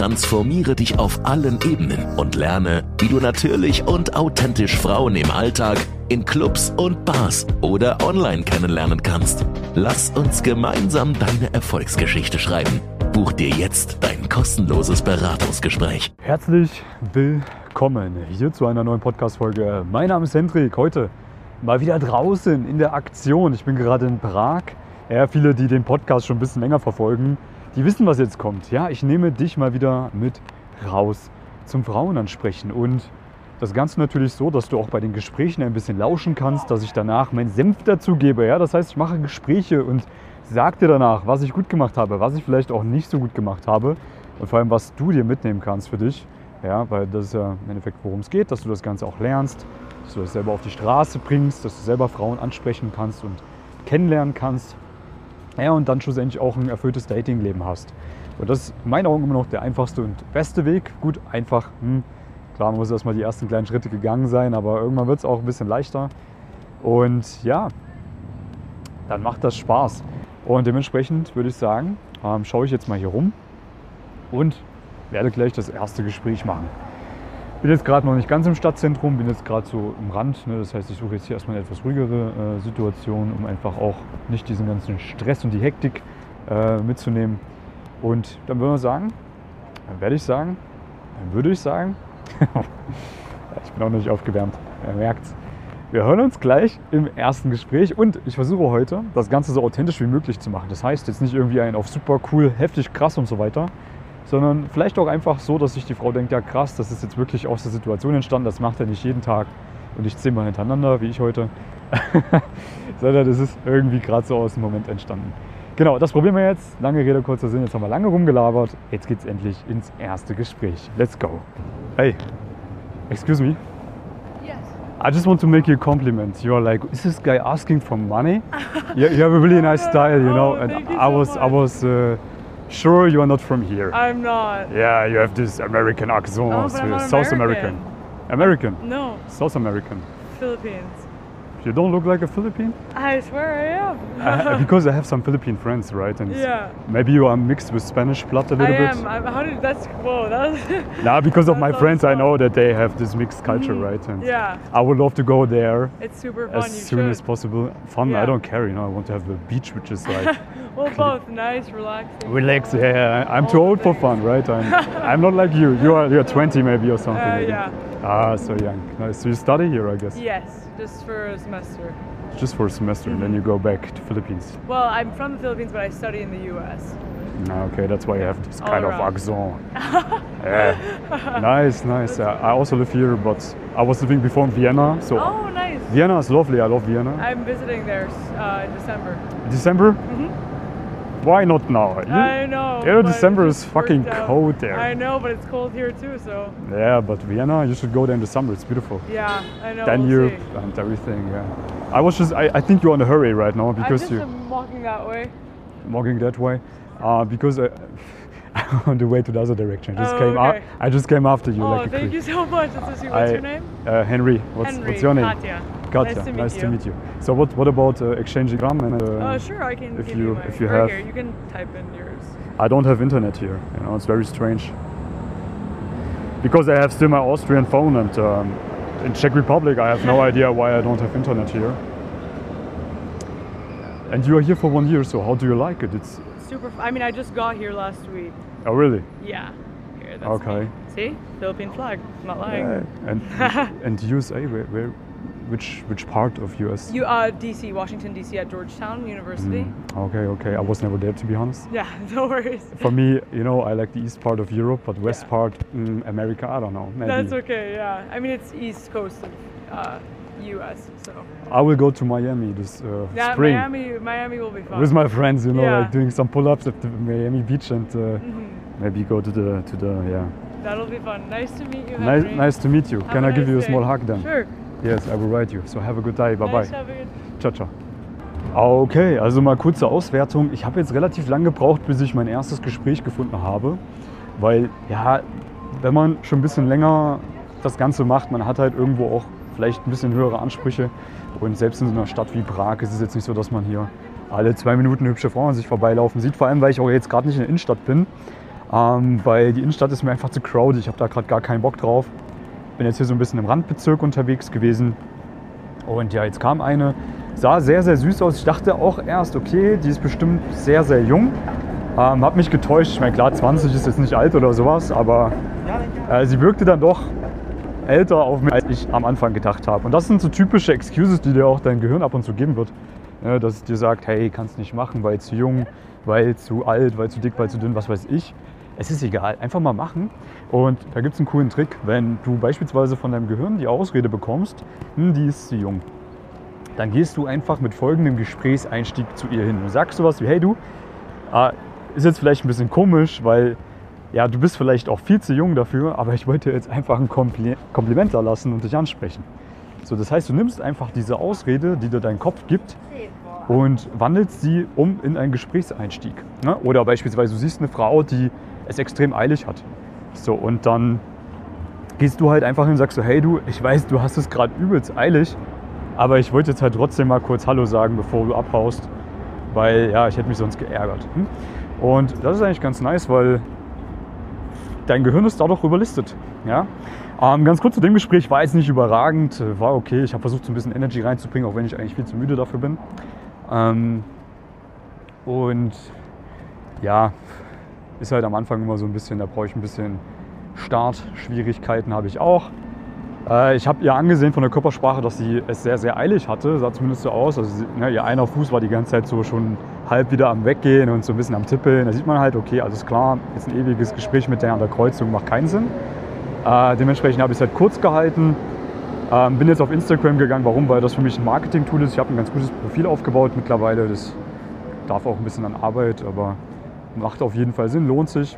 Transformiere dich auf allen Ebenen und lerne, wie du natürlich und authentisch Frauen im Alltag, in Clubs und Bars oder online kennenlernen kannst. Lass uns gemeinsam deine Erfolgsgeschichte schreiben. Buch dir jetzt dein kostenloses Beratungsgespräch. Herzlich willkommen hier zu einer neuen Podcast-Folge. Mein Name ist Hendrik. Heute mal wieder draußen in der Aktion. Ich bin gerade in Prag. Ja, viele, die den Podcast schon ein bisschen länger verfolgen, die wissen, was jetzt kommt. Ja, ich nehme dich mal wieder mit raus zum Frauenansprechen. Und das Ganze natürlich so, dass du auch bei den Gesprächen ein bisschen lauschen kannst, dass ich danach meinen Senf dazugebe. Ja, das heißt, ich mache Gespräche und sage dir danach, was ich gut gemacht habe, was ich vielleicht auch nicht so gut gemacht habe und vor allem, was du dir mitnehmen kannst für dich. Ja, weil das ist ja im Endeffekt, worum es geht, dass du das Ganze auch lernst, dass du das selber auf die Straße bringst, dass du selber Frauen ansprechen kannst und kennenlernen kannst. Ja, und dann schlussendlich auch ein erfülltes Datingleben hast. Und das ist in meinen Augen immer noch der einfachste und beste Weg. Gut, einfach, hm, klar, man muss erstmal die ersten kleinen Schritte gegangen sein, aber irgendwann wird es auch ein bisschen leichter. Und ja, dann macht das Spaß. Und dementsprechend würde ich sagen, ähm, schaue ich jetzt mal hier rum und werde gleich das erste Gespräch machen. Bin jetzt gerade noch nicht ganz im Stadtzentrum, bin jetzt gerade so im Rand. Ne? Das heißt, ich suche jetzt hier erstmal eine etwas ruhigere äh, Situation, um einfach auch nicht diesen ganzen Stress und die Hektik äh, mitzunehmen. Und dann würde man sagen, dann werde ich sagen, dann würde ich sagen, ich bin auch noch nicht aufgewärmt, ihr merkt's. Wir hören uns gleich im ersten Gespräch und ich versuche heute, das Ganze so authentisch wie möglich zu machen. Das heißt jetzt nicht irgendwie ein auf super cool, heftig, krass und so weiter, sondern vielleicht auch einfach so, dass sich die Frau denkt, ja krass, das ist jetzt wirklich aus der Situation entstanden, das macht er nicht jeden Tag und nicht zehnmal hintereinander, wie ich heute, sondern das ist irgendwie gerade so aus dem Moment entstanden. Genau, das probieren wir jetzt. Lange Rede, kurzer Sinn. Jetzt haben wir lange rumgelabert. Jetzt geht's endlich ins erste Gespräch. Let's go. Hey, excuse me. Yes. I just want to make you a compliment. You're like, is this guy asking for money? you, you have a really nice style, you know. Oh, and thank you I was, I was uh, sure you are not from here. I'm not. yeah, you have this American accent, Oh, but I'm not South American. American. American, No, South American. Philippines. You don't look like a Philippine. I swear I am. Uh, because I have some Philippine friends, right? And yeah. maybe you are mixed with Spanish blood a little bit. am. I'm, how did that's whoa? That was. Nah, because of my friends, I know that they have this mixed culture, Mhm. right? And Yeah. I would love to go there It's super fun. as soon should. as possible. Fun, I don't care, you know. I want to have a beach which is like well, both nice, relaxing. relax. Yeah, I'm All too old for fun, right? I'm, I'm not like you. You are you're 20 maybe or something. Uh, maybe. yeah. Ah, so young. Nice. So you study here, I guess. Yes, just for a semester. Just for a semester, and Mm-hmm. then you go back to Philippines. Well, I'm from the Philippines, but I study in the U.S. Ah, Okay, that's why you have this All kind of around. accent. yeah. Nice, nice. Uh, I also live here, but I was living before in Vienna. So Oh, nice. Vienna is lovely. I love Vienna. I'm visiting there uh, in December. December? Mhm. Why not now? You- I know. you know, December is fucking cold there. I know, but it's cold here too. So Yeah, but Vienna, you should go there in the summer. It's beautiful. yeah, I know. Danube we'll and everything. Yeah. I was just. I, I think you're in a hurry right now I because just you're am walking that way. walking that way. Uh, because I, on the way to the other direction. I just Oh, came. okay. I just came after you oh, like thank you so much. What's I- your name? Uh, Henry. What's, Henry. what's your name? Katya. Katya. Nice to meet nice you. to meet you. So what? What about uh, exchanging gram and? Uh, Oh, sure. I can if give you- you, if you right have- here. You can type in yours. I don't have internet here. You know, it's very strange. Because I have still my Austrian phone, and um, in Czech Republic, I have no idea why I don't have internet here. And you are here for one year, so how do you like it? It's Super. I mean, I just got here last week. oh really? Yeah. Here, that's Okay. me. See, Philippine flag. I'm not lying. Yeah. And and USA, where, where, which which part of US? You, uh, DC, Washington D.C. at Georgetown University. Mm, okay, okay. I was never there to be honest. Yeah, no worries. For me, you know, I like the east part of Europe, but west Yeah. part, mm, America, I don't know. Maybe. That's okay. Yeah. I mean, it's east coast of uh, U.S. So I will go to Miami this uh, yeah, spring. Miami, Miami will be fun. with my friends, you know, Yeah. like doing some pull-ups at the Miami beach and uh, Mhm. maybe go to the to the yeah. That'll be fun. Nice to meet you. Nice, Henry. nice to meet you. Have Can I give you a day. small hug then? Sure. Yes, I will write you. So have a good day. Bye bye. Ciao ciao. Okay, also mal kurze Auswertung. Ich habe jetzt relativ lange gebraucht, bis ich mein erstes Gespräch gefunden habe. Weil, ja, wenn man schon ein bisschen länger das Ganze macht, man hat halt irgendwo auch vielleicht ein bisschen höhere Ansprüche. Und selbst in so einer Stadt wie Prag ist es jetzt nicht so, dass man hier alle zwei Minuten hübsche Frauen sich vorbeilaufen sieht. Vor allem, weil ich auch jetzt gerade nicht in der Innenstadt bin. Ähm, weil die Innenstadt ist mir einfach zu crowded. Ich habe da gerade gar keinen Bock drauf. Bin jetzt hier so ein bisschen im Randbezirk unterwegs gewesen. Und ja, jetzt kam eine, sah sehr, sehr süß aus. Ich dachte auch erst, okay, die ist bestimmt sehr, sehr jung. Ähm, hab mich getäuscht. Ich meine, klar, 20 ist jetzt nicht alt oder sowas, aber äh, sie wirkte dann doch älter auf mich, als ich am Anfang gedacht habe. Und das sind so typische Excuses, die dir auch dein Gehirn ab und zu geben wird. Ja, dass es dir sagt, hey, kannst nicht machen, weil zu jung, weil zu alt, weil zu dick, weil zu dünn, was weiß ich. Es ist egal, einfach mal machen. Und da gibt es einen coolen Trick, wenn du beispielsweise von deinem Gehirn die Ausrede bekommst, hm, die ist zu jung. Dann gehst du einfach mit folgendem Gesprächseinstieg zu ihr hin. Du sagst sowas wie, hey du, äh, ist jetzt vielleicht ein bisschen komisch, weil ja, du bist vielleicht auch viel zu jung dafür, aber ich wollte jetzt einfach ein Kompli Kompliment da lassen und dich ansprechen. So, das heißt, du nimmst einfach diese Ausrede, die dir dein Kopf gibt, und wandelst sie um in einen Gesprächseinstieg. Ne? Oder beispielsweise, du siehst eine Frau, die es extrem eilig hat. So, und dann gehst du halt einfach hin und sagst so, hey du, ich weiß, du hast es gerade übelst eilig, aber ich wollte jetzt halt trotzdem mal kurz Hallo sagen, bevor du abhaust, weil ja, ich hätte mich sonst geärgert. Hm? Und das ist eigentlich ganz nice, weil dein Gehirn ist dadurch überlistet. Ja? Ähm, ganz kurz zu dem Gespräch, war jetzt nicht überragend, war okay. Ich habe versucht, so ein bisschen Energy reinzubringen, auch wenn ich eigentlich viel zu müde dafür bin. Ähm, und ja, ist halt am Anfang immer so ein bisschen, da brauche ich ein bisschen Startschwierigkeiten, habe ich auch. Äh, ich habe ihr angesehen von der Körpersprache, dass sie es sehr, sehr eilig hatte, sah zumindest so aus. Also ne, ihr einer Fuß war die ganze Zeit so schon halb wieder am Weggehen und so ein bisschen am Tippeln. Da sieht man halt, okay, alles klar, jetzt ein ewiges Gespräch mit der an der Kreuzung macht keinen Sinn. Äh, dementsprechend habe ich es halt kurz gehalten. Ähm, bin jetzt auf Instagram gegangen. Warum? Weil das für mich ein Marketing-Tool ist. Ich habe ein ganz gutes Profil aufgebaut mittlerweile. Das darf auch ein bisschen an Arbeit, aber macht auf jeden Fall Sinn, lohnt sich.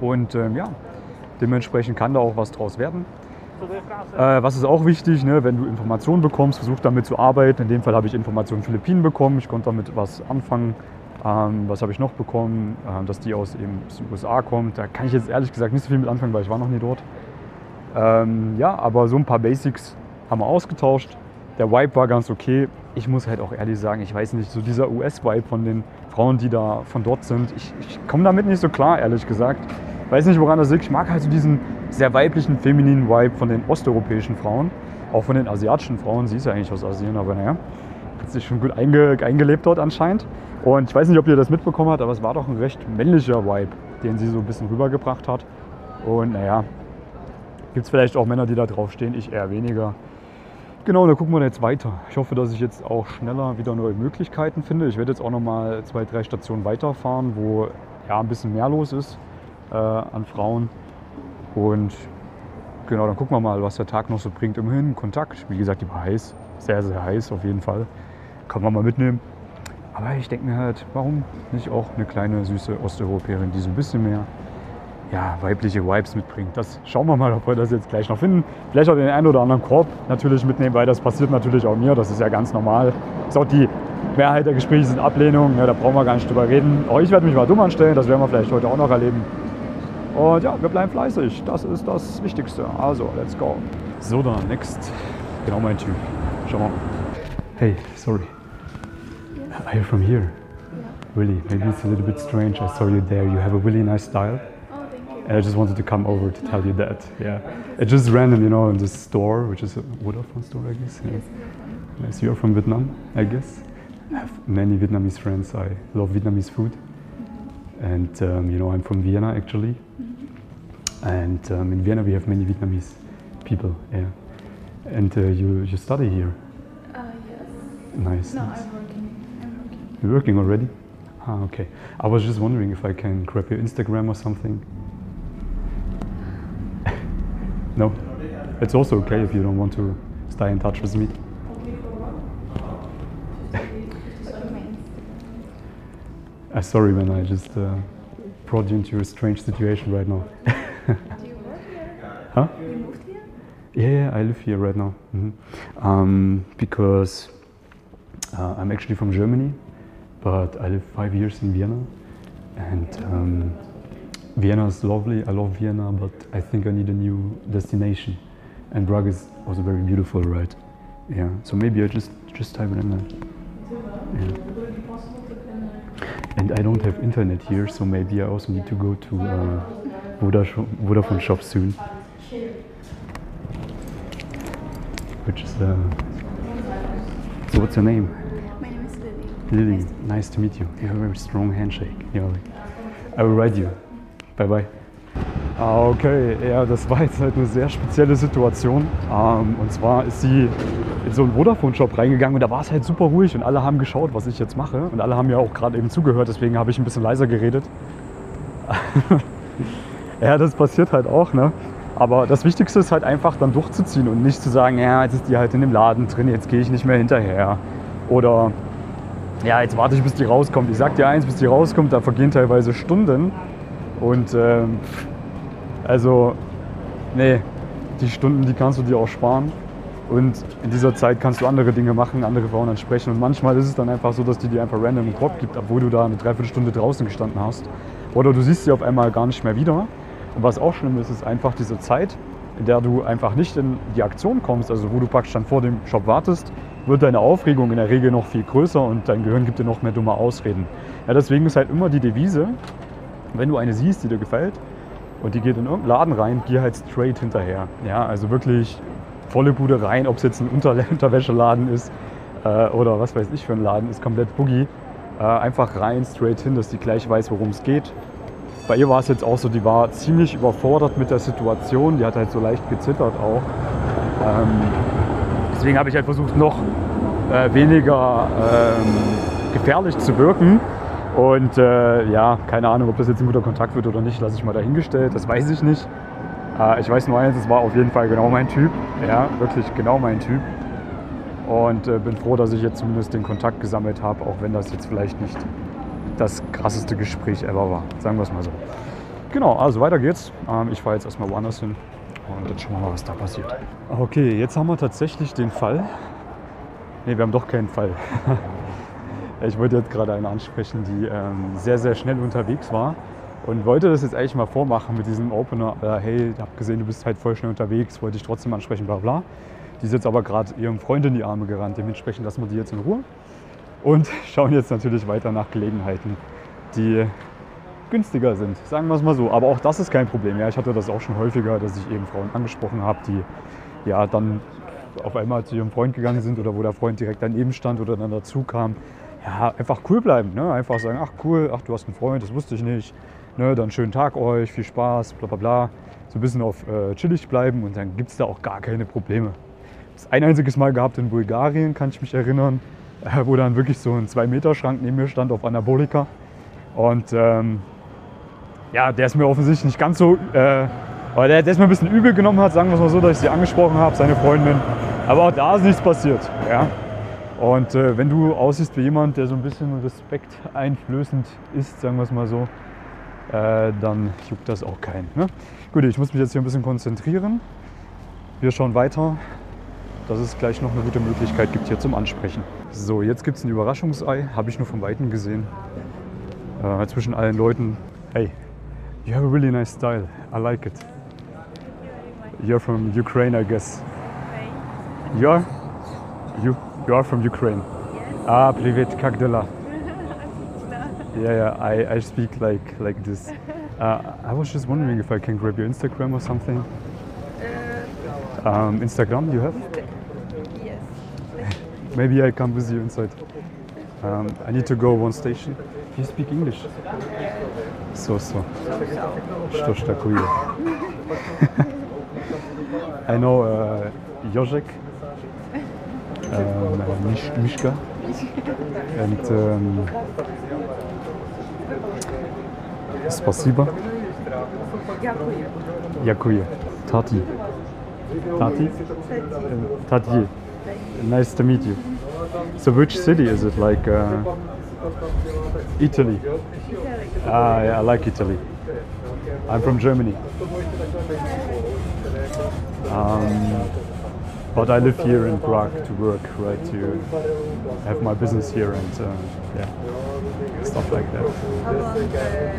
Und ähm, ja, dementsprechend kann da auch was draus werden. Äh, was ist auch wichtig, ne, wenn du Informationen bekommst, versuch damit zu arbeiten. In dem Fall habe ich Informationen Philippinen bekommen. Ich konnte damit was anfangen. Ähm, was habe ich noch bekommen? Ähm, dass die aus, eben, aus den USA kommt. Da kann ich jetzt ehrlich gesagt nicht so viel mit anfangen, weil ich war noch nie dort. Ähm, ja, aber so ein paar Basics haben wir ausgetauscht. Der Vibe war ganz okay. Ich muss halt auch ehrlich sagen, ich weiß nicht, so dieser US-Vibe von den Frauen, die da von dort sind, ich, ich komme damit nicht so klar, ehrlich gesagt. Weiß nicht, woran das liegt. Ich mag halt so diesen sehr weiblichen, femininen Vibe von den osteuropäischen Frauen. Auch von den asiatischen Frauen. Sie ist ja eigentlich aus Asien, aber naja. Hat sich schon gut einge eingelebt dort anscheinend. Und ich weiß nicht, ob ihr das mitbekommen habt, aber es war doch ein recht männlicher Vibe, den sie so ein bisschen rübergebracht hat. Und naja, gibt es vielleicht auch Männer, die da drauf stehen, ich eher weniger. Genau, da gucken wir jetzt weiter. Ich hoffe, dass ich jetzt auch schneller wieder neue Möglichkeiten finde. Ich werde jetzt auch noch mal zwei, drei Stationen weiterfahren, wo ja ein bisschen mehr los ist äh, an Frauen. Und genau, dann gucken wir mal, was der Tag noch so bringt. Immerhin Kontakt. Wie gesagt, die war heiß. Sehr, sehr heiß auf jeden Fall. Kann man mal mitnehmen. Aber ich denke mir halt, warum nicht auch eine kleine süße Osteuropäerin, die so ein bisschen mehr ja, weibliche Vibes mitbringt. Das schauen wir mal, ob wir das jetzt gleich noch finden. Vielleicht auch den einen oder anderen Korb natürlich mitnehmen, weil das passiert natürlich auch mir. Das ist ja ganz normal. Ist auch die Mehrheit der Gespräche sind Ablehnungen. Ja, da brauchen wir gar nicht drüber reden. Auch ich werde mich mal dumm anstellen. Das werden wir vielleicht heute auch noch erleben. Und ja, wir bleiben fleißig. Das ist das Wichtigste. Also, let's go. So, dann, next. Genau mein Typ. Schau mal. Hey, sorry. Are you from here? Really? Maybe it's a little bit strange. I saw you there. You have a really nice style. And I just wanted to come over to tell you that. Yeah. It's just random, you know, in this store, which is a Vodafone store, I guess. Yeah. Yes, you're from Vietnam, I guess. I have many Vietnamese friends. I love Vietnamese food. And, um, you know, I'm from Vienna, actually. And um, in Vienna, we have many Vietnamese people, yeah. And uh, you, you study here. Uh, yes. Nice. No, nice. I'm working. I'm working. You're working already? Ah, okay. I was just wondering if I can grab your Instagram or something. No? It's also okay if you don't want to stay in touch with me. Uh, sorry, man, I just uh, brought you into a strange situation right now. Do you work here? huh? You moved here? Yeah, yeah, I live here right now. Mhm. Um, because Uh, I'm actually from Germany, but I lived five years in Vienna. And um, Vienna is lovely. I love Vienna, but I think I need a new destination. And Prague is also very beautiful, right? Yeah. So maybe I just just type it in there. Yeah. And I don't have internet here, so maybe I also need to go to uh, Vodafone, shop soon. Which is uh, so what's your name? My name is Lily. Lily, nice to meet you. You have a very strong handshake. Yeah, I will write you. Bye bye. Ah, okay, ja, das war jetzt halt eine sehr spezielle Situation. Ähm, und zwar ist sie in so einen Vodafone-Shop reingegangen und da war es halt super ruhig und alle haben geschaut, was ich jetzt mache. Und alle haben ja auch gerade eben zugehört, deswegen habe ich ein bisschen leiser geredet. ja, das passiert halt auch, ne? Aber das Wichtigste ist halt einfach dann durchzuziehen und nicht zu sagen, ja, jetzt ist die halt in dem Laden drin, jetzt gehe ich nicht mehr hinterher. Oder ja, jetzt warte ich, bis die rauskommt. Ich sag dir eins, bis die rauskommt, da vergehen teilweise Stunden. Und ähm, also, nee, die Stunden, die kannst du dir auch sparen. Und in dieser Zeit kannst du andere Dinge machen, andere Frauen ansprechen. Und manchmal ist es dann einfach so, dass die dir einfach random einen Drop gibt, obwohl du da eine Dreiviertelstunde draußen gestanden hast. Oder du siehst sie auf einmal gar nicht mehr wieder. Und was auch schlimm ist, ist einfach diese Zeit, in der du einfach nicht in die Aktion kommst, also wo du praktisch dann vor dem Shop wartest, wird deine Aufregung in der Regel noch viel größer und dein Gehirn gibt dir noch mehr dumme Ausreden. Ja, deswegen ist halt immer die Devise, wenn du eine siehst, die dir gefällt und die geht in irgendeinen Laden rein, geh halt straight hinterher. Ja, also wirklich volle Bude rein, ob es jetzt ein Unter Unterwäscheladen ist äh, oder was weiß ich für ein Laden ist, komplett boogie. Äh, einfach rein, straight hin, dass die gleich weiß, worum es geht. Bei ihr war es jetzt auch so, die war ziemlich überfordert mit der Situation, die hat halt so leicht gezittert auch. Ähm, deswegen habe ich halt versucht, noch äh, weniger ähm, gefährlich zu wirken. Und äh, ja, keine Ahnung, ob das jetzt ein guter Kontakt wird oder nicht, lasse ich mal dahingestellt, das weiß ich nicht. Äh, ich weiß nur eins, es war auf jeden Fall genau mein Typ. Ja, wirklich genau mein Typ. Und äh, bin froh, dass ich jetzt zumindest den Kontakt gesammelt habe, auch wenn das jetzt vielleicht nicht das krasseste Gespräch ever war. Sagen wir es mal so. Genau, also weiter geht's. Ähm, ich fahre jetzt erstmal woanders hin und dann schauen wir mal, was da passiert. Okay, jetzt haben wir tatsächlich den Fall. Ne, wir haben doch keinen Fall. ich wollte jetzt gerade eine ansprechen, die ähm, sehr, sehr schnell unterwegs war und wollte das jetzt eigentlich mal vormachen mit diesem Opener. Äh, hey, ich habe gesehen, du bist halt voll schnell unterwegs, wollte ich trotzdem ansprechen, bla bla. Die ist jetzt aber gerade ihrem Freund in die Arme gerannt. Dementsprechend lassen wir die jetzt in Ruhe und schauen jetzt natürlich weiter nach Gelegenheiten, die günstiger sind. Sagen wir es mal so. Aber auch das ist kein Problem. Ja, ich hatte das auch schon häufiger, dass ich eben Frauen angesprochen habe, die ja dann auf einmal zu ihrem Freund gegangen sind oder wo der Freund direkt daneben stand oder dann dazu kam. Ja, einfach cool bleiben. Ne? Einfach sagen, ach cool, ach du hast einen Freund, das wusste ich nicht. Ne? Dann schönen Tag euch, viel Spaß, bla bla bla. So ein bisschen auf äh, chillig bleiben und dann gibt es da auch gar keine Probleme. Das ein einziges Mal gehabt in Bulgarien, kann ich mich erinnern, äh, wo dann wirklich so ein 2-Meter-Schrank neben mir stand auf Anabolika. Und ähm, ja, der ist mir offensichtlich nicht ganz so, äh, aber der, der ist mir ein bisschen übel genommen hat, sagen wir es mal so, dass ich sie angesprochen habe, seine Freundin. Aber auch da ist nichts passiert. Ja? Und äh, wenn du aussiehst wie jemand, der so ein bisschen Respekt einflößend ist, sagen wir es mal so, äh, dann juckt das auch keinen. Ne? Gut, ich muss mich jetzt hier ein bisschen konzentrieren. Wir schauen weiter, dass es gleich noch eine gute Möglichkeit gibt hier zum Ansprechen. So, jetzt gibt es ein Überraschungsei, habe ich nur von Weitem gesehen. Äh, zwischen allen Leuten. Hey, you have a really nice style. I like it. You're from Ukraine, I guess. You're? You, you are from Ukraine. Ah, привет, как дела? Yeah, yeah, I, I speak like like this. Uh, I was just wondering if I can grab your Instagram or something. Um, Instagram, you have? Yes. Maybe I come with you inside. Um, I need to go one station. You speak English? So, so. Что ж такое? I know uh, Jozek, um, Mishka, and um, Spasiba. Yakuye. Tati. Tati? Tati. Nice to meet you. So which city is it? Like uh, Italy? Ah, yeah, I like Italy. I'm from Germany. Um, but I live here in Prague to work, right? To have my business here and uh, yeah, stuff like that. How long uh.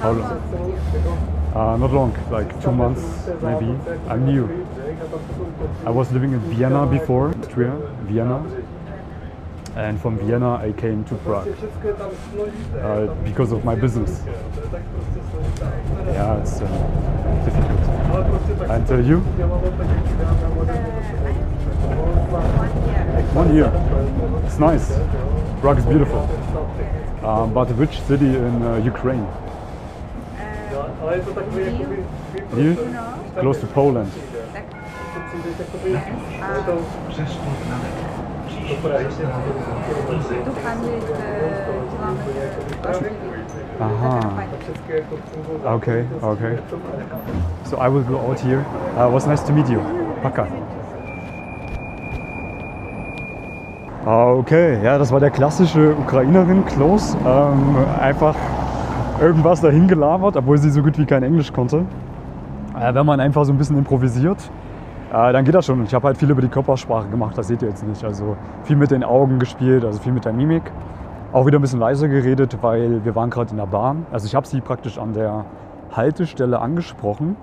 How, How long? Uh, not long, like two months maybe. I'm new. I was living in Vienna before, Austria, Vienna. And from Vienna I came to Prague uh, because of my business. Yeah, it's uh, difficult. And uh, you? One year. It's nice. Prague is beautiful. Um, but which city in uh, Ukraine? You? Close to Poland. Aha. Okay, okay. So I will go out here. Uh, was nice to meet you. Paka. Okay, ja, das war der klassische Ukrainerin, Klaus. Ähm, einfach irgendwas dahin gelabert, obwohl sie so gut wie kein Englisch konnte. Äh, wenn man einfach so ein bisschen improvisiert, äh, dann geht das schon. Ich habe halt viel über die Körpersprache gemacht, das seht ihr jetzt nicht. Also viel mit den Augen gespielt, also viel mit der Mimik. Auch wieder ein bisschen leiser geredet, weil wir waren gerade in der Bahn. Also ich habe sie praktisch an der Haltestelle angesprochen.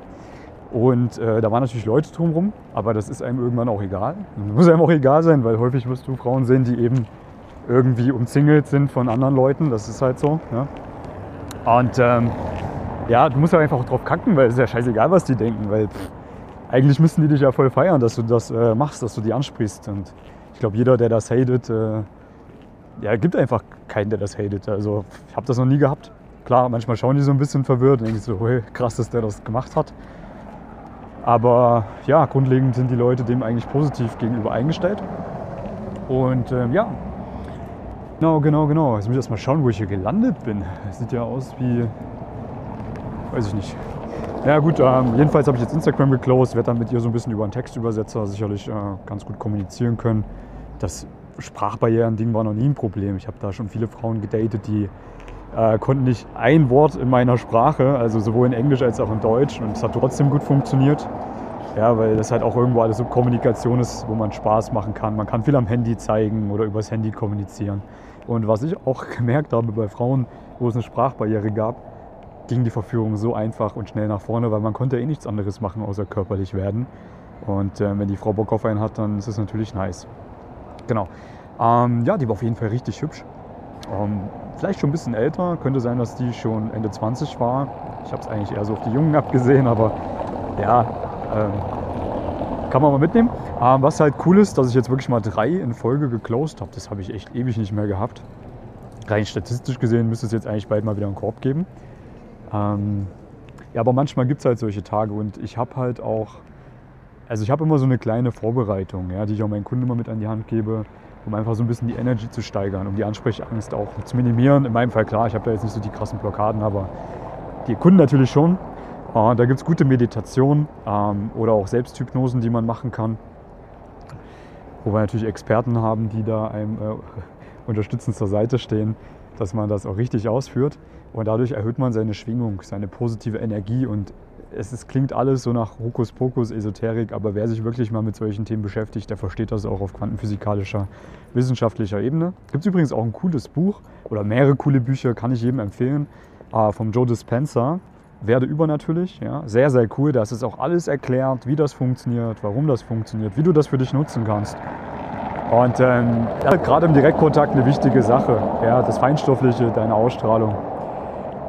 Und äh, da waren natürlich Leute drumherum, aber das ist einem irgendwann auch egal. Das muss einem auch egal sein, weil häufig wirst du Frauen sehen, die eben irgendwie umzingelt sind von anderen Leuten. Das ist halt so. Ja. Und ähm, ja, du musst ja einfach drauf kacken, weil es ist ja scheißegal, was die denken. Weil pff, eigentlich müssen die dich ja voll feiern, dass du das äh, machst, dass du die ansprichst. Und ich glaube, jeder, der das hatet, äh, ja, gibt einfach keinen, der das hatet. Also ich habe das noch nie gehabt. Klar, manchmal schauen die so ein bisschen verwirrt und denken so, hey, krass, dass der das gemacht hat. Aber ja, grundlegend sind die Leute dem eigentlich positiv gegenüber eingestellt. Und ähm, ja, genau, genau, genau. Jetzt muss ich erst mal schauen, wo ich hier gelandet bin. Das sieht ja aus wie, weiß ich nicht. Ja gut, ähm, jedenfalls habe ich jetzt Instagram geclosed, werde dann mit ihr so ein bisschen über einen Textübersetzer sicherlich äh, ganz gut kommunizieren können. Das Sprachbarrieren-Ding war noch nie ein Problem. Ich habe da schon viele Frauen gedatet, die äh, konnten nicht ein Wort in meiner Sprache, also sowohl in Englisch als auch in Deutsch. Und es hat trotzdem gut funktioniert. Ja, weil das halt auch irgendwo alles so Kommunikation ist, wo man Spaß machen kann. Man kann viel am Handy zeigen oder übers Handy kommunizieren. Und was ich auch gemerkt habe bei Frauen, wo es eine Sprachbarriere gab, ging die Verführung so einfach und schnell nach vorne, weil man konnte eh nichts anderes machen, außer körperlich werden. Und äh, wenn die Frau Bock auf einen hat, dann ist es natürlich nice. Genau. Ähm, ja, die war auf jeden Fall richtig hübsch. Ähm, vielleicht schon ein bisschen älter, könnte sein, dass die schon Ende 20 war. Ich habe es eigentlich eher so auf die Jungen abgesehen, aber ja, ähm, kann man mal mitnehmen. Ähm, was halt cool ist, dass ich jetzt wirklich mal drei in Folge geclosed habe. Das habe ich echt ewig nicht mehr gehabt. Rein statistisch gesehen müsste es jetzt eigentlich bald mal wieder einen Korb geben. Ähm, ja, aber manchmal gibt es halt solche Tage und ich habe halt auch, also ich habe immer so eine kleine Vorbereitung, ja, die ich auch meinen Kunden immer mit an die Hand gebe, um einfach so ein bisschen die Energy zu steigern, um die Ansprechangst auch zu minimieren. In meinem Fall klar, ich habe da jetzt nicht so die krassen Blockaden, aber die Kunden natürlich schon. Äh, da gibt es gute Meditationen ähm, oder auch Selbsthypnosen, die man machen kann. Wo wir natürlich Experten haben, die da einem äh, unterstützend zur Seite stehen, dass man das auch richtig ausführt. Und dadurch erhöht man seine Schwingung, seine positive Energie. Und es ist, klingt alles so nach Hokuspokus, Esoterik, aber wer sich wirklich mal mit solchen Themen beschäftigt, der versteht das auch auf quantenphysikalischer, wissenschaftlicher Ebene. Gibt es übrigens auch ein cooles Buch oder mehrere coole Bücher, kann ich jedem empfehlen, äh, vom Joe Dispenza. Werde übernatürlich, ja, sehr, sehr cool. Da ist es auch alles erklärt, wie das funktioniert, warum das funktioniert, wie du das für dich nutzen kannst. Und ähm, gerade im Direktkontakt eine wichtige Sache, ja, das Feinstoffliche, deine Ausstrahlung.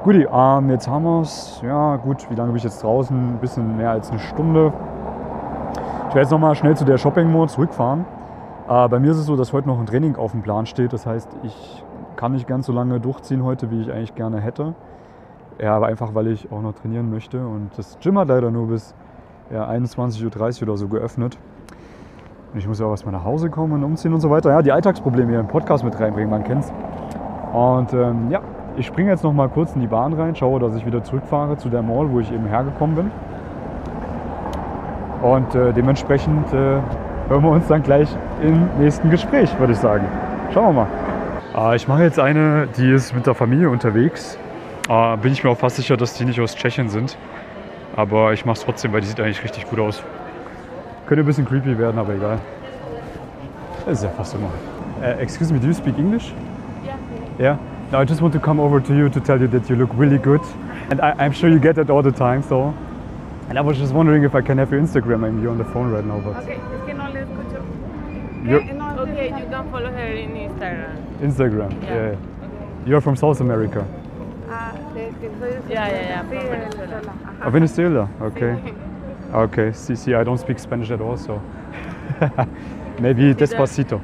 Guti, ähm, jetzt haben wir es. Ja, gut, wie lange bin ich jetzt draußen? Ein bisschen mehr als eine Stunde. Ich werde jetzt nochmal schnell zu der Shopping Mall zurückfahren. Äh, bei mir ist es so, dass heute noch ein Training auf dem Plan steht. Das heißt, ich kann nicht ganz so lange durchziehen heute, wie ich eigentlich gerne hätte. Ja, aber einfach, weil ich auch noch trainieren möchte. Und das Gym hat leider nur bis ja, 21.30 Uhr oder so geöffnet. Und ich muss ja auch erstmal nach Hause kommen und umziehen und so weiter. Ja, die Alltagsprobleme hier im Podcast mit reinbringen, man kennt's. Und ähm, ja, ich springe jetzt noch mal kurz in die Bahn rein, schaue, dass ich wieder zurückfahre zu der Mall, wo ich eben hergekommen bin. Und äh, dementsprechend äh, hören wir uns dann gleich im nächsten Gespräch, würde ich sagen. Schauen wir mal. Äh, ich mache jetzt eine, die ist mit der Familie unterwegs. Äh, bin ich mir auch fast sicher, dass die nicht aus Tschechien sind. Aber ich mache es trotzdem, weil die sieht eigentlich richtig gut aus. Könnte ein bisschen creepy werden, aber egal. Das ist ja fast immer. Uh, excuse me, do you speak English? Yeah. Yeah. No, I just want to come over to you to tell you that you look really good. And I, I'm sure you get that all the time, so. And I was just wondering if I can have your Instagram. I'm here on the phone right now, but Okay, es que no le escucho. Okay, you can follow her in Instagram. Instagram. Yeah. Yeah. You're from South America. Ah, de que soy de Ya, ya, ya, Sí, from Venezuela. Venezuela. Oh, Venezuela. Okay. Okay. See, see, I don't speak Spanish at all, so maybe despacito.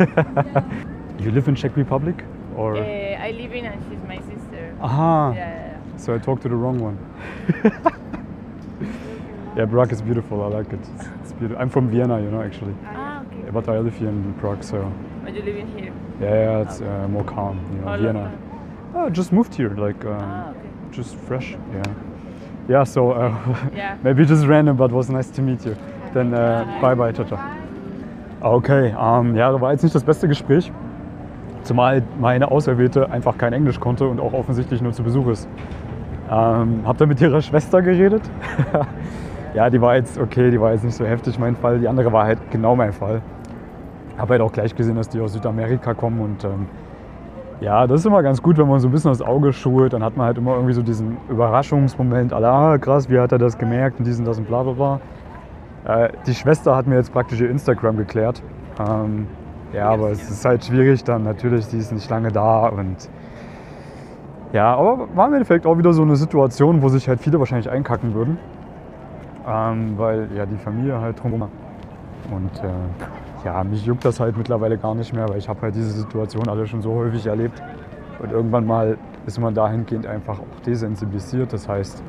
you live in Czech Republic, or? Uh, I live in and she's my sister. Aha. Yeah, yeah, yeah. So I talked to the wrong one. yeah, Prague is beautiful. I like it. It's, it's beautiful. I'm from Vienna, you know, actually, Ah, okay. but I live here in Prague, so But you live in here? yeah, yeah it's uh, more calm. You know, All Vienna. Oh, I just moved here, like um, Ah, okay. just fresh. Yeah. Yeah. So uh, Yeah. maybe just random, but was nice to meet you. Then uh, bye bye, ciao, ciao. Okay, ja, das war jetzt nicht das beste Gespräch. Zumal meine Auserwählte einfach kein Englisch konnte und auch offensichtlich nur zu Besuch ist. Ähm, hab dann mit ihrer Schwester geredet. ja, die war jetzt okay, die war jetzt nicht so heftig mein Fall. Die andere war halt genau mein Fall. Hab halt auch gleich gesehen, dass die aus Südamerika kommen und ähm, ja, das ist immer ganz gut, wenn man so ein bisschen das Auge schult. Dann hat man halt immer irgendwie so diesen Überraschungsmoment. Ah, krass, wie hat er das gemerkt und diesen, das und bla bla bla. Äh, die Schwester hat mir jetzt praktisch ihr Instagram geklärt. Ähm, ja, aber es ist halt schwierig dann. Natürlich, die ist nicht lange da und ja, aber war im Endeffekt auch wieder so eine Situation, wo sich halt viele wahrscheinlich einkacken würden. Ähm, weil ja die Familie halt drum und äh, ja, mich juckt das halt mittlerweile gar nicht mehr, weil ich habe halt diese Situation alle schon so häufig erlebt. Und irgendwann mal ist man dahingehend einfach auch desensibilisiert. Das heißt,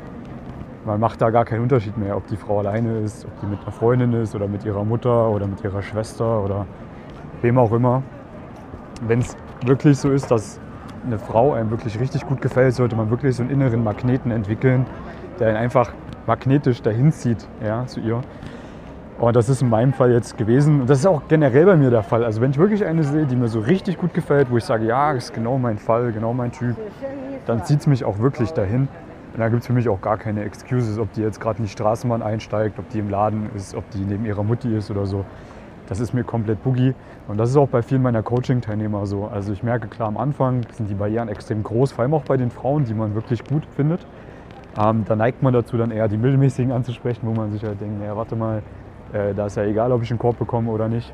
man macht da gar keinen Unterschied mehr, ob die Frau alleine ist, ob die mit einer Freundin ist oder mit ihrer Mutter oder mit ihrer Schwester oder wem auch immer. Wenn es wirklich so ist, dass eine Frau einem wirklich richtig gut gefällt, sollte man wirklich so einen inneren Magneten entwickeln, der ihn einfach magnetisch dahin zieht ja, zu ihr. Und das ist in meinem Fall jetzt gewesen. Und das ist auch generell bei mir der Fall. Also wenn ich wirklich eine sehe, die mir so richtig gut gefällt, wo ich sage, ja, das ist genau mein Fall, genau mein Typ, dann zieht es mich auch wirklich dahin. Und da gibt es für mich auch gar keine Excuses, ob die jetzt gerade in die Straßenbahn einsteigt, ob die im Laden ist, ob die neben ihrer Mutti ist oder so. Das ist mir komplett boogie. Und das ist auch bei vielen meiner Coaching-Teilnehmer so. Also ich merke klar, am Anfang sind die Barrieren extrem groß, vor allem auch bei den Frauen, die man wirklich gut findet. Ähm, da neigt man dazu, dann eher die mittelmäßigen anzusprechen, wo man sich halt denkt, naja, warte mal, äh, da ist ja egal, ob ich einen Korb bekomme oder nicht.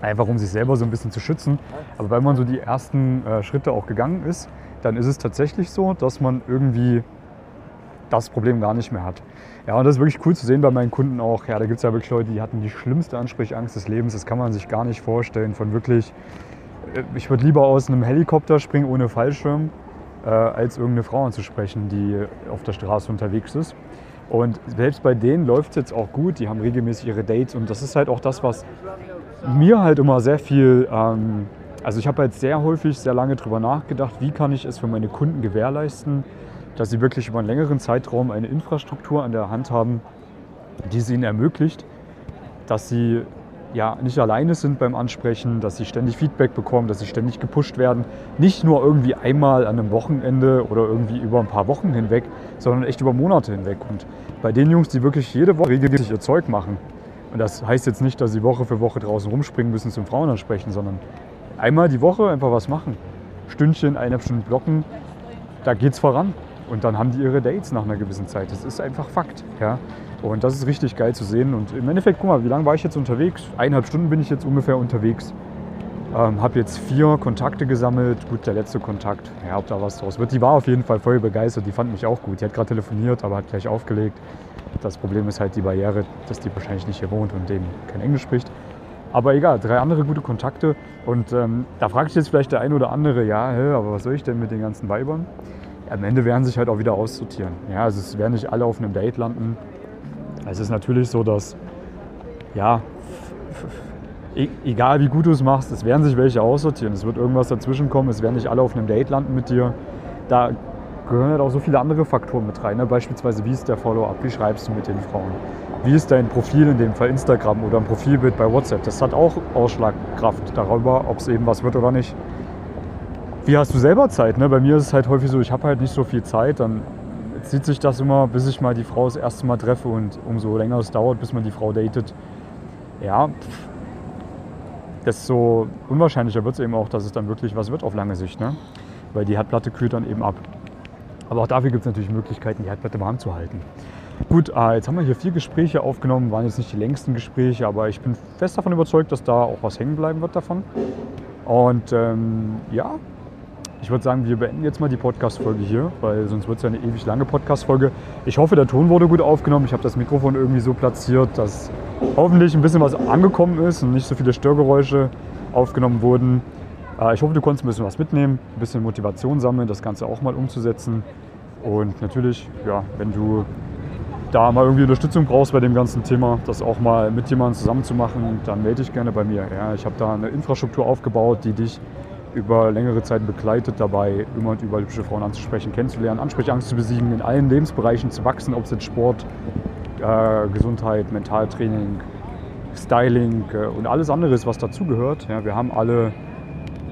Einfach um sich selber so ein bisschen zu schützen. Aber wenn man so die ersten äh, Schritte auch gegangen ist, dann ist es tatsächlich so, dass man irgendwie das Problem gar nicht mehr hat. Ja, und das ist wirklich cool zu sehen bei meinen Kunden auch. Ja, da gibt es ja wirklich Leute, die hatten die schlimmste Ansprechangst des Lebens. Das kann man sich gar nicht vorstellen. Von wirklich, äh, ich würde lieber aus einem Helikopter springen ohne Fallschirm, äh, als irgendeine Frau anzusprechen, die auf der Straße unterwegs ist. Und selbst bei denen läuft es jetzt auch gut. Die haben regelmäßig ihre Dates. Und das ist halt auch das, was mir halt immer sehr viel, ähm, also ich habe halt sehr häufig, sehr lange drüber nachgedacht, wie kann ich es für meine Kunden gewährleisten, dass sie wirklich über einen längeren Zeitraum eine Infrastruktur an der Hand haben, die es ihnen ermöglicht, dass sie ja nicht alleine sind beim Ansprechen, dass sie ständig Feedback bekommen, dass sie ständig gepusht werden. Nicht nur irgendwie einmal an einem Wochenende oder irgendwie über ein paar Wochen hinweg, sondern echt über Monate hinweg. Und bei den Jungs, die wirklich jede Woche regelmäßig ihr Zeug machen, und das heißt jetzt nicht, dass sie Woche für Woche draußen rumspringen müssen zum Frauen ansprechen, sondern einmal die Woche einfach was machen. Stündchen, eineinhalb Stunden blocken, da geht's voran. Und dann haben die ihre Dates nach einer gewissen Zeit. Das ist einfach Fakt. Ja? Und das ist richtig geil zu sehen. Und im Endeffekt, guck mal, wie lange war ich jetzt unterwegs? Eineinhalb Stunden bin ich jetzt ungefähr unterwegs. Ähm, habe jetzt vier Kontakte gesammelt. Gut, der letzte Kontakt, ja, ob da was draus wird. Die war auf jeden Fall voll begeistert. Die fand mich auch gut. Die hat gerade telefoniert, aber hat gleich aufgelegt. Das Problem ist halt die Barriere, dass die wahrscheinlich nicht hier wohnt und dem kein Englisch spricht. Aber egal, drei andere gute Kontakte. Und ähm, da fragt sich jetzt vielleicht der ein oder andere, ja, hä, aber was soll ich denn mit den ganzen Weibern? Am Ende werden sich halt auch wieder aussortieren. Ja, also es werden nicht alle auf einem Date landen. Es ist natürlich so, dass, ja, e egal wie gut du es machst, es werden sich welche aussortieren. Es wird irgendwas dazwischen kommen, es werden nicht alle auf einem Date landen mit dir. Da gehören halt auch so viele andere Faktoren mit rein. Ne? Beispielsweise, wie ist der Follow-up, wie schreibst du mit den Frauen? Wie ist dein Profil in dem Fall Instagram oder ein Profilbild bei WhatsApp? Das hat auch Ausschlagkraft darüber, ob es eben was wird oder nicht. Wie hast du selber Zeit? Ne? Bei mir ist es halt häufig so, ich habe halt nicht so viel Zeit. Dann zieht sich das immer, bis ich mal die Frau das erste Mal treffe und umso länger es dauert, bis man die Frau datet. Ja, desto unwahrscheinlicher wird es eben auch, dass es dann wirklich was wird auf lange Sicht. Ne? Weil die Herdplatte kühlt dann eben ab. Aber auch dafür gibt es natürlich Möglichkeiten, die Herdplatte warm zu halten. Gut, äh, jetzt haben wir hier vier Gespräche aufgenommen, waren jetzt nicht die längsten Gespräche, aber ich bin fest davon überzeugt, dass da auch was hängen bleiben wird davon. Und ähm, ja, ich würde sagen, wir beenden jetzt mal die Podcast-Folge hier, weil sonst wird es ja eine ewig lange Podcast-Folge. Ich hoffe, der Ton wurde gut aufgenommen. Ich habe das Mikrofon irgendwie so platziert, dass hoffentlich ein bisschen was angekommen ist und nicht so viele Störgeräusche aufgenommen wurden. Äh, ich hoffe, du konntest ein bisschen was mitnehmen, ein bisschen Motivation sammeln, das Ganze auch mal umzusetzen. Und natürlich, ja, wenn du da mal irgendwie Unterstützung brauchst bei dem ganzen Thema, das auch mal mit jemandem zusammen zu machen, dann melde dich gerne bei mir. Ja, ich habe da eine Infrastruktur aufgebaut, die dich über längere Zeit begleitet, dabei immer und überall hübsche Frauen anzusprechen, kennenzulernen, Ansprechangst zu besiegen, in allen Lebensbereichen zu wachsen, ob es jetzt Sport, äh, Gesundheit, Mentaltraining, Styling äh, und alles andere ist, was dazugehört. Ja, wir haben alle,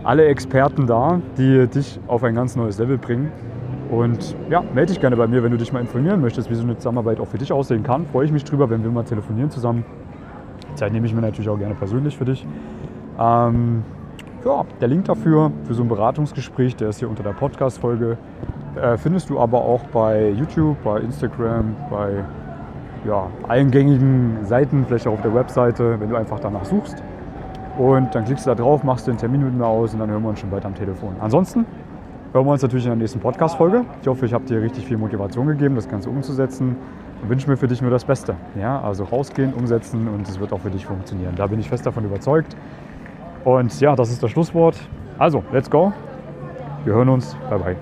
alle Experten da, die dich auf ein ganz neues Level bringen. Und ja, melde dich gerne bei mir, wenn du dich mal informieren möchtest, wie so eine Zusammenarbeit auch für dich aussehen kann. Freue ich mich drüber, wenn wir mal telefonieren zusammen. Die Zeit nehme ich mir natürlich auch gerne persönlich für dich. Ähm, ja, der Link dafür, für so ein Beratungsgespräch, der ist hier unter der Podcast-Folge. Äh, findest du aber auch bei YouTube, bei Instagram, bei ja, allen gängigen Seiten, vielleicht auch auf der Webseite, wenn du einfach danach suchst. Und dann klickst du da drauf, machst den Termin mit mir aus und dann hören wir uns schon bald am Telefon. Ansonsten hören wir uns natürlich in der nächsten Podcast-Folge. Ich hoffe, ich habe dir richtig viel Motivation gegeben, das Ganze umzusetzen und wünsche mir für dich nur das Beste. Ja, also rausgehen, umsetzen und es wird auch für dich funktionieren. Da bin ich fest davon überzeugt. Und ja, das ist das Schlusswort. Also, let's go. Wir hören uns. Bye bye.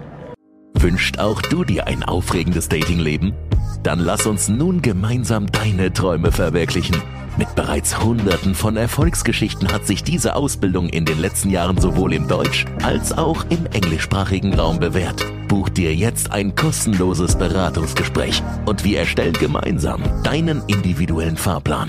Wünscht auch du dir ein aufregendes Datingleben? Dann lass uns nun gemeinsam deine Träume verwirklichen. Mit bereits hunderten von Erfolgsgeschichten hat sich diese Ausbildung in den letzten Jahren sowohl im Deutsch- als auch im englischsprachigen Raum bewährt. Buch dir jetzt ein kostenloses Beratungsgespräch und wir erstellen gemeinsam deinen individuellen Fahrplan.